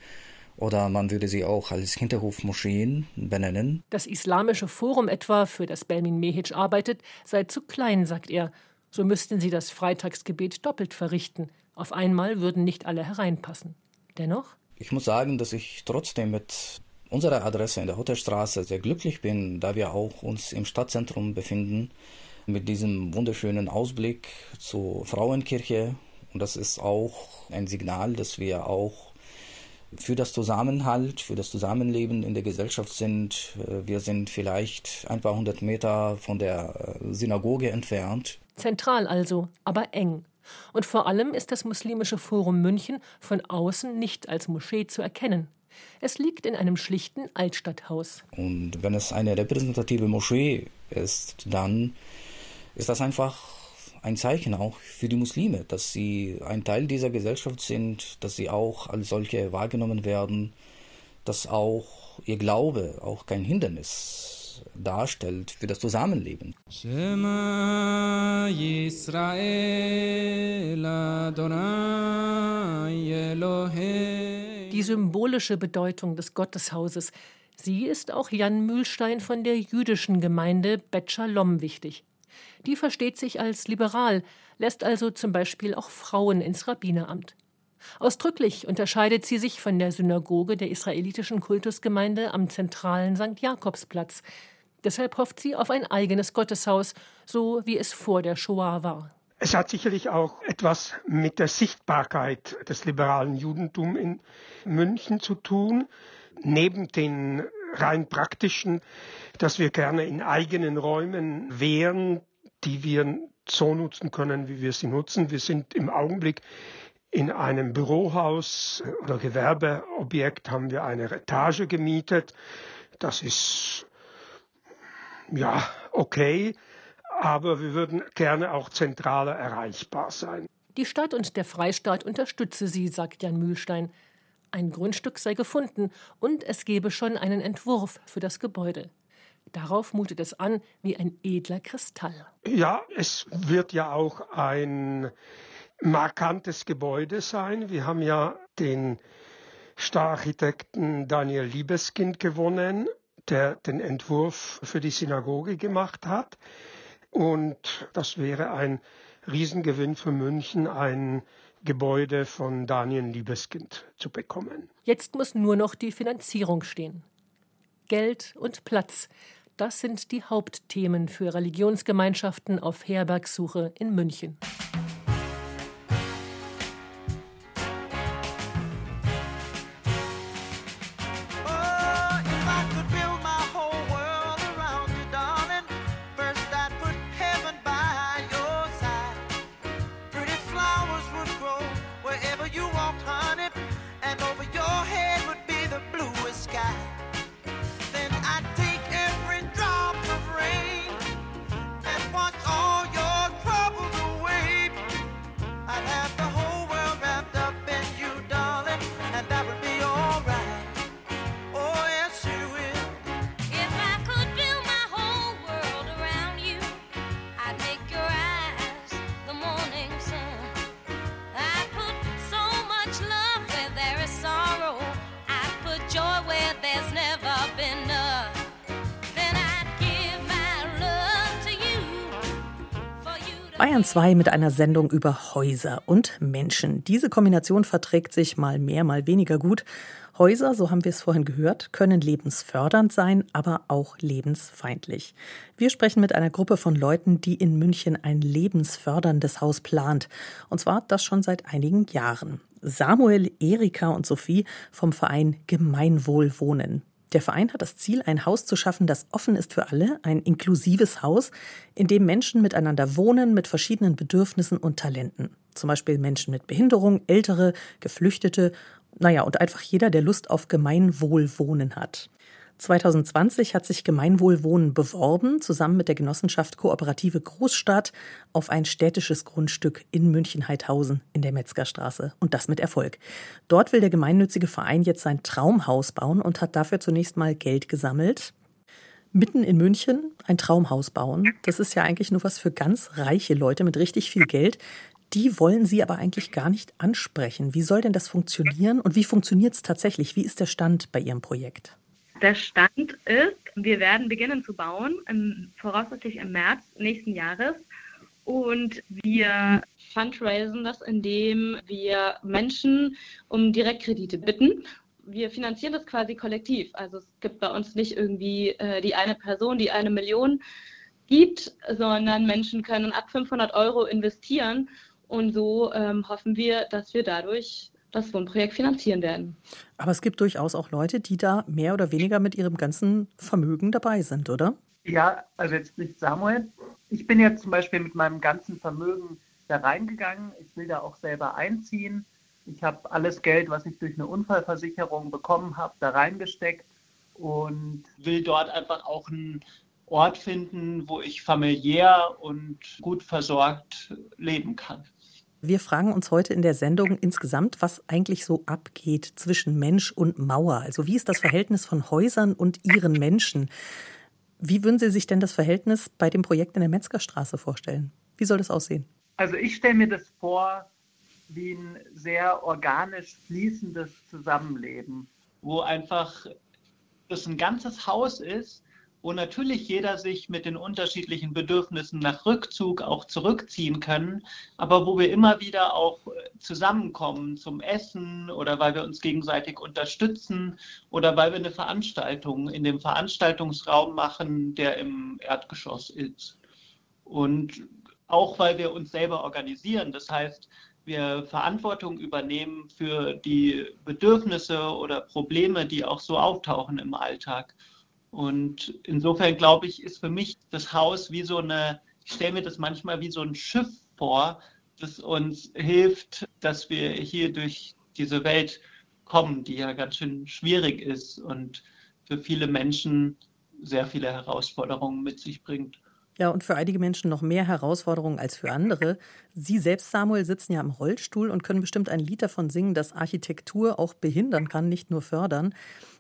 oder man würde sie auch als Hinterhofmoscheen benennen. Das Islamische Forum etwa, für das Belmin Mehic arbeitet, sei zu klein, sagt er. So müssten sie das Freitagsgebet doppelt verrichten. Auf einmal würden nicht alle hereinpassen. Dennoch? Ich muss sagen, dass ich trotzdem mit unserer Adresse in der Hotelstraße sehr glücklich bin, da wir auch uns im Stadtzentrum befinden, mit diesem wunderschönen Ausblick zur Frauenkirche. Und das ist auch ein Signal, dass wir auch für das Zusammenhalt, für das Zusammenleben in der Gesellschaft sind. Wir sind vielleicht ein paar hundert Meter von der Synagoge entfernt. Zentral also, aber eng. Und vor allem ist das Muslimische Forum München von außen nicht als Moschee zu erkennen. Es liegt in einem schlichten Altstadthaus. Und wenn es eine repräsentative Moschee ist, dann ist das einfach ein Zeichen auch für die Muslime, dass sie ein Teil dieser Gesellschaft sind, dass sie auch als solche wahrgenommen werden, dass auch ihr Glaube auch kein Hindernis darstellt für das Zusammenleben. Die symbolische Bedeutung des Gotteshauses, sie ist auch Jan Mühlstein von der jüdischen Gemeinde Bet Shalom wichtig. Die versteht sich als liberal, lässt also zum Beispiel auch Frauen ins Rabbineramt. Ausdrücklich unterscheidet sie sich von der Synagoge der israelitischen Kultusgemeinde am zentralen St. Jakobsplatz. Deshalb hofft sie auf ein eigenes Gotteshaus, so wie es vor der Shoah war. Es hat sicherlich auch etwas mit der Sichtbarkeit des liberalen Judentums in München zu tun, neben den rein praktischen, dass wir gerne in eigenen Räumen wären, die wir so nutzen können, wie wir sie nutzen. Wir sind im Augenblick in einem Bürohaus oder Gewerbeobjekt haben wir eine Etage gemietet. Das ist ja okay, aber wir würden gerne auch zentraler erreichbar sein. Die Stadt und der Freistaat unterstütze sie, sagt Jan Mühlstein. Ein Grundstück sei gefunden und es gebe schon einen Entwurf für das Gebäude. Darauf mutet es an wie ein edler Kristall. Ja, es wird ja auch ein markantes Gebäude sein. Wir haben ja den Stararchitekten Daniel Liebeskind gewonnen, der den Entwurf für die Synagoge gemacht hat. Und das wäre ein Riesengewinn für München, ein Gebäude von Daniel Liebeskind zu bekommen. Jetzt muss nur noch die Finanzierung stehen. Geld und Platz, das sind die Hauptthemen für Religionsgemeinschaften auf Herbergsuche in München. Bayern 2 mit einer Sendung über Häuser und Menschen. Diese Kombination verträgt sich mal mehr, mal weniger gut. Häuser, so haben wir es vorhin gehört, können lebensfördernd sein, aber auch lebensfeindlich. Wir sprechen mit einer Gruppe von Leuten, die in München ein lebensförderndes Haus plant. Und zwar das schon seit einigen Jahren. Samuel, Erika und Sophie vom Verein Gemeinwohlwohnen. Der Verein hat das Ziel, ein Haus zu schaffen, das offen ist für alle, ein inklusives Haus, in dem Menschen miteinander wohnen mit verschiedenen Bedürfnissen und Talenten. Zum Beispiel Menschen mit Behinderung, Ältere, Geflüchtete, naja, und einfach jeder, der Lust auf Gemeinwohlwohnen hat. 2020 hat sich Gemeinwohlwohnen beworben, zusammen mit der Genossenschaft Kooperative Großstadt, auf ein städtisches Grundstück in München-Heidhausen in der Metzgerstraße. Und das mit Erfolg. Dort will der gemeinnützige Verein jetzt sein Traumhaus bauen und hat dafür zunächst mal Geld gesammelt. Mitten in München ein Traumhaus bauen, das ist ja eigentlich nur was für ganz reiche Leute mit richtig viel Geld. Die wollen Sie aber eigentlich gar nicht ansprechen. Wie soll denn das funktionieren und wie funktioniert es tatsächlich? Wie ist der Stand bei Ihrem Projekt? Der Stand ist, wir werden beginnen zu bauen, im, voraussichtlich im März nächsten Jahres. Und wir fundraisen das, indem wir Menschen um Direktkredite bitten. Wir finanzieren das quasi kollektiv. Also es gibt bei uns nicht irgendwie äh, die eine Person, die eine Million gibt, sondern Menschen können ab 500 Euro investieren. Und so ähm, hoffen wir, dass wir dadurch das Wohnprojekt finanzieren werden. Aber es gibt durchaus auch Leute, die da mehr oder weniger mit ihrem ganzen Vermögen dabei sind, oder? Ja, also jetzt nicht Samuel. Ich bin jetzt zum Beispiel mit meinem ganzen Vermögen da reingegangen. Ich will da auch selber einziehen. Ich habe alles Geld, was ich durch eine Unfallversicherung bekommen habe, da reingesteckt und will dort einfach auch einen Ort finden, wo ich familiär und gut versorgt leben kann. Wir fragen uns heute in der Sendung insgesamt, was eigentlich so abgeht zwischen Mensch und Mauer. Also wie ist das Verhältnis von Häusern und ihren Menschen? Wie würden Sie sich denn das Verhältnis bei dem Projekt in der Metzgerstraße vorstellen? Wie soll das aussehen? Also ich stelle mir das vor wie ein sehr organisch fließendes Zusammenleben, wo einfach das ein ganzes Haus ist, wo natürlich jeder sich mit den unterschiedlichen Bedürfnissen nach Rückzug auch zurückziehen kann, aber wo wir immer wieder auch äh, zusammenkommen zum Essen oder weil wir uns gegenseitig unterstützen oder weil wir eine Veranstaltung in dem Veranstaltungsraum machen, der im Erdgeschoss ist. Und auch weil wir uns selber organisieren, das heißt, wir Verantwortung übernehmen für die Bedürfnisse oder Probleme, die auch so auftauchen im Alltag. Und insofern glaube ich, ist für mich das Haus wie so eine, ich stelle mir das manchmal wie so ein Schiff vor, das uns hilft, dass wir hier durch diese Welt kommen, die ja ganz schön schwierig ist und für viele Menschen sehr viele Herausforderungen mit sich bringt. Ja, und für einige Menschen noch mehr Herausforderungen als für andere. Sie selbst, Samuel, sitzen ja im Rollstuhl und können bestimmt ein Lied davon singen, dass Architektur auch behindern kann, nicht nur fördern.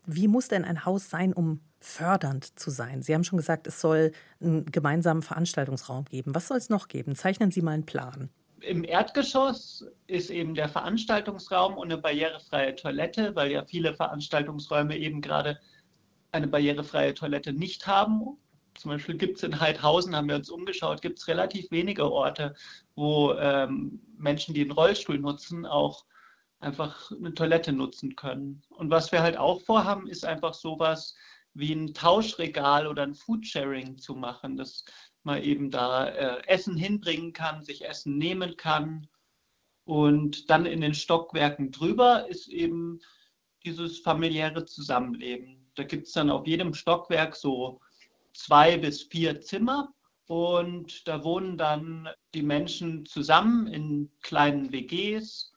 Wie muss denn ein Haus sein, um fördernd zu sein? Sie haben schon gesagt, es soll einen gemeinsamen Veranstaltungsraum geben. Was soll es noch geben? Zeichnen Sie mal einen Plan. Im Erdgeschoss ist eben der Veranstaltungsraum und eine barrierefreie Toilette, weil ja viele Veranstaltungsräume eben gerade eine barrierefreie Toilette nicht haben. Zum Beispiel gibt es in Heidhausen, haben wir uns umgeschaut, gibt es relativ wenige Orte, wo ähm, Menschen, die einen Rollstuhl nutzen, auch einfach eine Toilette nutzen können. Und was wir halt auch vorhaben, ist einfach sowas wie ein Tauschregal oder ein Foodsharing zu machen, dass man eben da äh, Essen hinbringen kann, sich Essen nehmen kann. Und dann in den Stockwerken drüber ist eben dieses familiäre Zusammenleben. Da gibt es dann auf jedem Stockwerk so zwei bis vier Zimmer und da wohnen dann die Menschen zusammen in kleinen WGs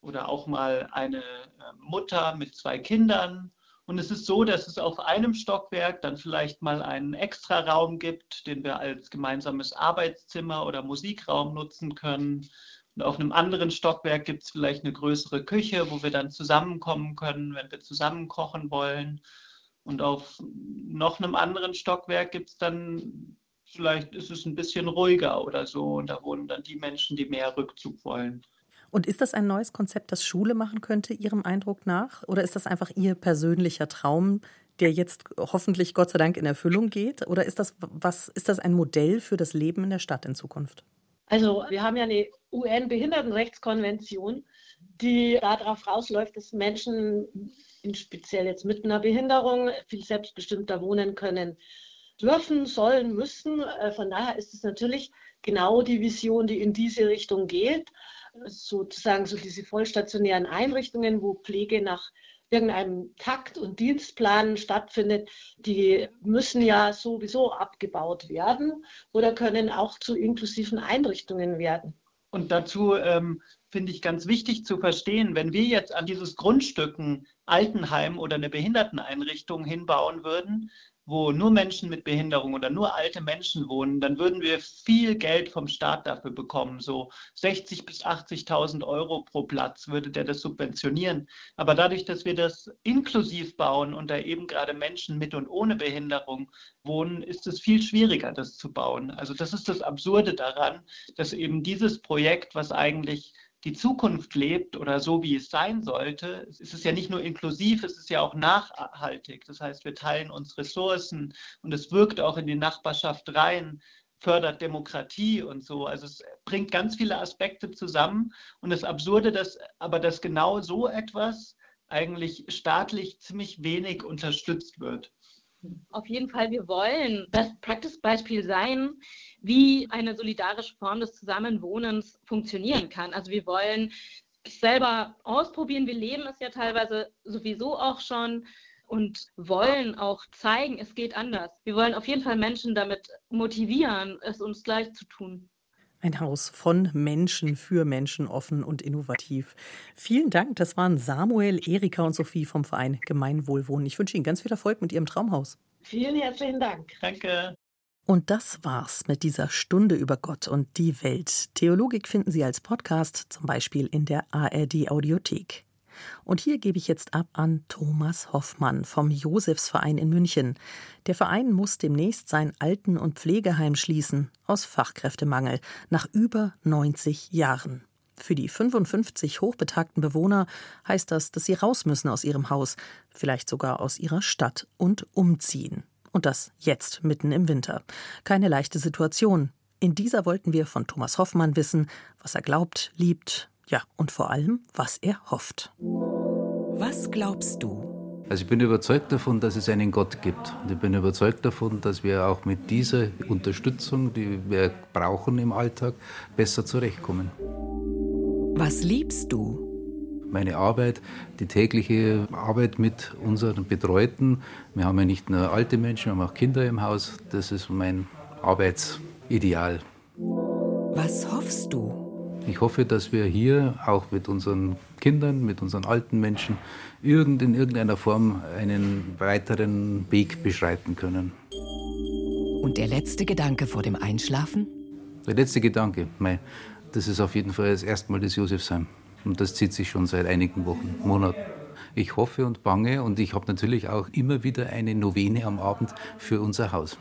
oder auch mal eine äh, Mutter mit zwei Kindern und es ist so, dass es auf einem Stockwerk dann vielleicht mal einen Extraraum gibt, den wir als gemeinsames Arbeitszimmer oder Musikraum nutzen können. Und auf einem anderen Stockwerk gibt es vielleicht eine größere Küche, wo wir dann zusammenkommen können, wenn wir zusammen kochen wollen. Und auf noch einem anderen Stockwerk gibt es dann, vielleicht ist es ein bisschen ruhiger oder so. Und da wohnen dann die Menschen, die mehr Rückzug wollen. Und ist das ein neues Konzept, das Schule machen könnte, Ihrem Eindruck nach? Oder ist das einfach Ihr persönlicher Traum, der jetzt hoffentlich Gott sei Dank in Erfüllung geht? Oder ist das was, ist das ein Modell für das Leben in der Stadt in Zukunft? Also wir haben ja eine UN-Behindertenrechtskonvention, die darauf rausläuft, dass Menschen, speziell jetzt mit einer Behinderung, viel selbstbestimmter wohnen können dürfen, sollen, müssen. Äh, von daher ist es natürlich genau die Vision, die in diese Richtung geht sozusagen so diese vollstationären Einrichtungen, wo Pflege nach irgendeinem Takt und Dienstplan stattfindet, die müssen ja sowieso abgebaut werden oder können auch zu inklusiven Einrichtungen werden. Und dazu ähm, finde ich ganz wichtig zu verstehen, wenn wir jetzt an dieses Grundstück ein Altenheim oder eine Behinderteneinrichtung hinbauen würden, wo nur Menschen mit Behinderung oder nur alte Menschen wohnen, dann würden wir viel Geld vom Staat dafür bekommen. So 60.000 bis 80.000 Euro pro Platz würde der das subventionieren. Aber dadurch, dass wir das inklusiv bauen und da eben gerade Menschen mit und ohne Behinderung wohnen, ist es viel schwieriger, das zu bauen. Also das ist das Absurde daran, dass eben dieses Projekt, was eigentlich die Zukunft lebt oder so wie es sein sollte, es ist ja nicht nur inklusiv, es ist ja auch nachhaltig. Das heißt, wir teilen uns Ressourcen und es wirkt auch in die Nachbarschaft rein, fördert Demokratie und so. Also es bringt ganz viele Aspekte zusammen und das Absurde, dass aber dass genau so etwas eigentlich staatlich ziemlich wenig unterstützt wird. Auf jeden Fall, wir wollen Best-Practice-Beispiel sein, wie eine solidarische Form des Zusammenwohnens funktionieren kann. Also wir wollen es selber ausprobieren. Wir leben es ja teilweise sowieso auch schon und wollen auch zeigen, es geht anders. Wir wollen auf jeden Fall Menschen damit motivieren, es uns gleich zu tun. Ein Haus von Menschen für Menschen, offen und innovativ. Vielen Dank. Das waren Samuel, Erika und Sophie vom Verein Gemeinwohlwohnen. Ich wünsche Ihnen ganz viel Erfolg mit Ihrem Traumhaus. Vielen herzlichen Dank. Danke. Und das war's mit dieser Stunde über Gott und die Welt. Theologik finden Sie als Podcast, zum Beispiel in der ARD Audiothek. Und hier gebe ich jetzt ab an Thomas Hoffmann vom Josefsverein in München. Der Verein muss demnächst sein Alten- und Pflegeheim schließen, aus Fachkräftemangel, nach über 90 Jahren. Für die 55 hochbetagten Bewohner heißt das, dass sie raus müssen aus ihrem Haus, vielleicht sogar aus ihrer Stadt und umziehen. Und das jetzt, mitten im Winter. Keine leichte Situation. In dieser wollten wir von Thomas Hoffmann wissen, was er glaubt, liebt, ja, und vor allem, was er hofft. Was glaubst du? Also ich bin überzeugt davon, dass es einen Gott gibt. Und ich bin überzeugt davon, dass wir auch mit dieser Unterstützung, die wir brauchen im Alltag, besser zurechtkommen. Was liebst du? Meine Arbeit, die tägliche Arbeit mit unseren Betreuten. Wir haben ja nicht nur alte Menschen, wir haben auch Kinder im Haus. Das ist mein Arbeitsideal. Was hoffst du? Ich hoffe, dass wir hier auch mit unseren Kindern, mit unseren alten Menschen irgend, in irgendeiner Form einen weiteren Weg beschreiten können. Und der letzte Gedanke vor dem Einschlafen? Der letzte Gedanke, mei, das ist auf jeden Fall das erste Mal das Josefsheim. Und das zieht sich schon seit einigen Wochen, Monaten. Ich hoffe und bange und ich habe natürlich auch immer wieder eine Novene am Abend für unser Haus.